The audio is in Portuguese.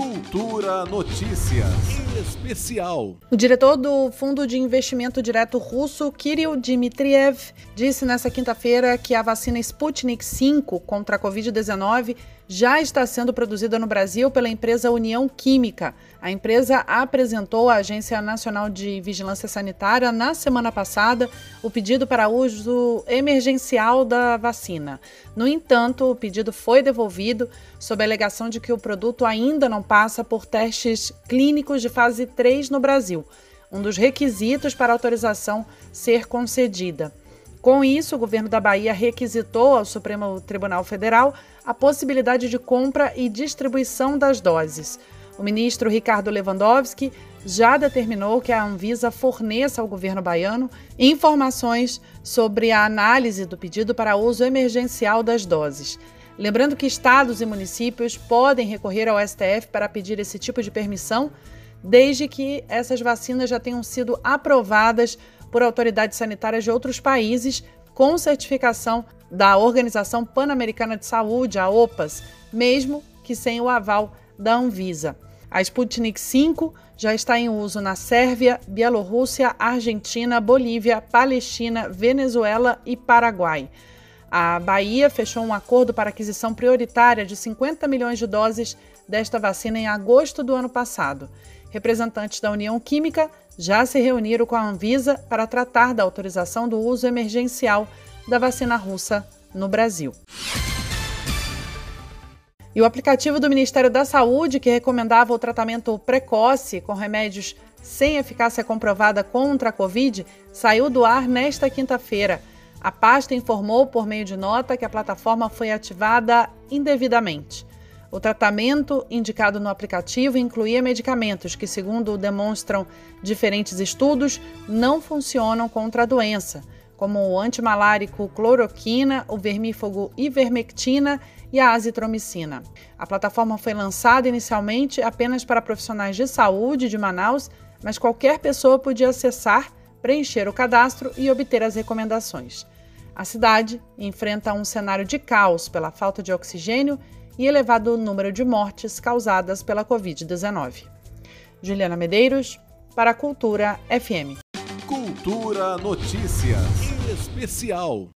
Cucu. Cultura Notícias Especial. O diretor do Fundo de Investimento Direto russo, Kirill Dmitriev, disse nesta quinta-feira que a vacina Sputnik V contra a Covid-19 já está sendo produzida no Brasil pela empresa União Química. A empresa apresentou à Agência Nacional de Vigilância Sanitária na semana passada o pedido para uso emergencial da vacina. No entanto, o pedido foi devolvido sob a alegação de que o produto ainda não passa por testes clínicos de fase 3 no Brasil, um dos requisitos para a autorização ser concedida. Com isso, o governo da Bahia requisitou ao Supremo Tribunal Federal a possibilidade de compra e distribuição das doses. O ministro Ricardo Lewandowski já determinou que a Anvisa forneça ao governo baiano informações sobre a análise do pedido para uso emergencial das doses. Lembrando que estados e municípios podem recorrer ao STF para pedir esse tipo de permissão, desde que essas vacinas já tenham sido aprovadas por autoridades sanitárias de outros países com certificação da Organização Pan-Americana de Saúde, a OPAS, mesmo que sem o aval da Anvisa. A Sputnik V já está em uso na Sérvia, Bielorrússia, Argentina, Bolívia, Palestina, Venezuela e Paraguai. A Bahia fechou um acordo para aquisição prioritária de 50 milhões de doses desta vacina em agosto do ano passado. Representantes da União Química já se reuniram com a Anvisa para tratar da autorização do uso emergencial da vacina russa no Brasil. E o aplicativo do Ministério da Saúde, que recomendava o tratamento precoce com remédios sem eficácia comprovada contra a Covid, saiu do ar nesta quinta-feira. A pasta informou por meio de nota que a plataforma foi ativada indevidamente. O tratamento indicado no aplicativo incluía medicamentos que, segundo demonstram diferentes estudos, não funcionam contra a doença, como o antimalárico cloroquina, o vermífugo ivermectina e a azitromicina. A plataforma foi lançada inicialmente apenas para profissionais de saúde de Manaus, mas qualquer pessoa podia acessar preencher o cadastro e obter as recomendações. A cidade enfrenta um cenário de caos pela falta de oxigênio e elevado número de mortes causadas pela Covid-19. Juliana Medeiros, para a Cultura FM. Cultura Notícias Especial.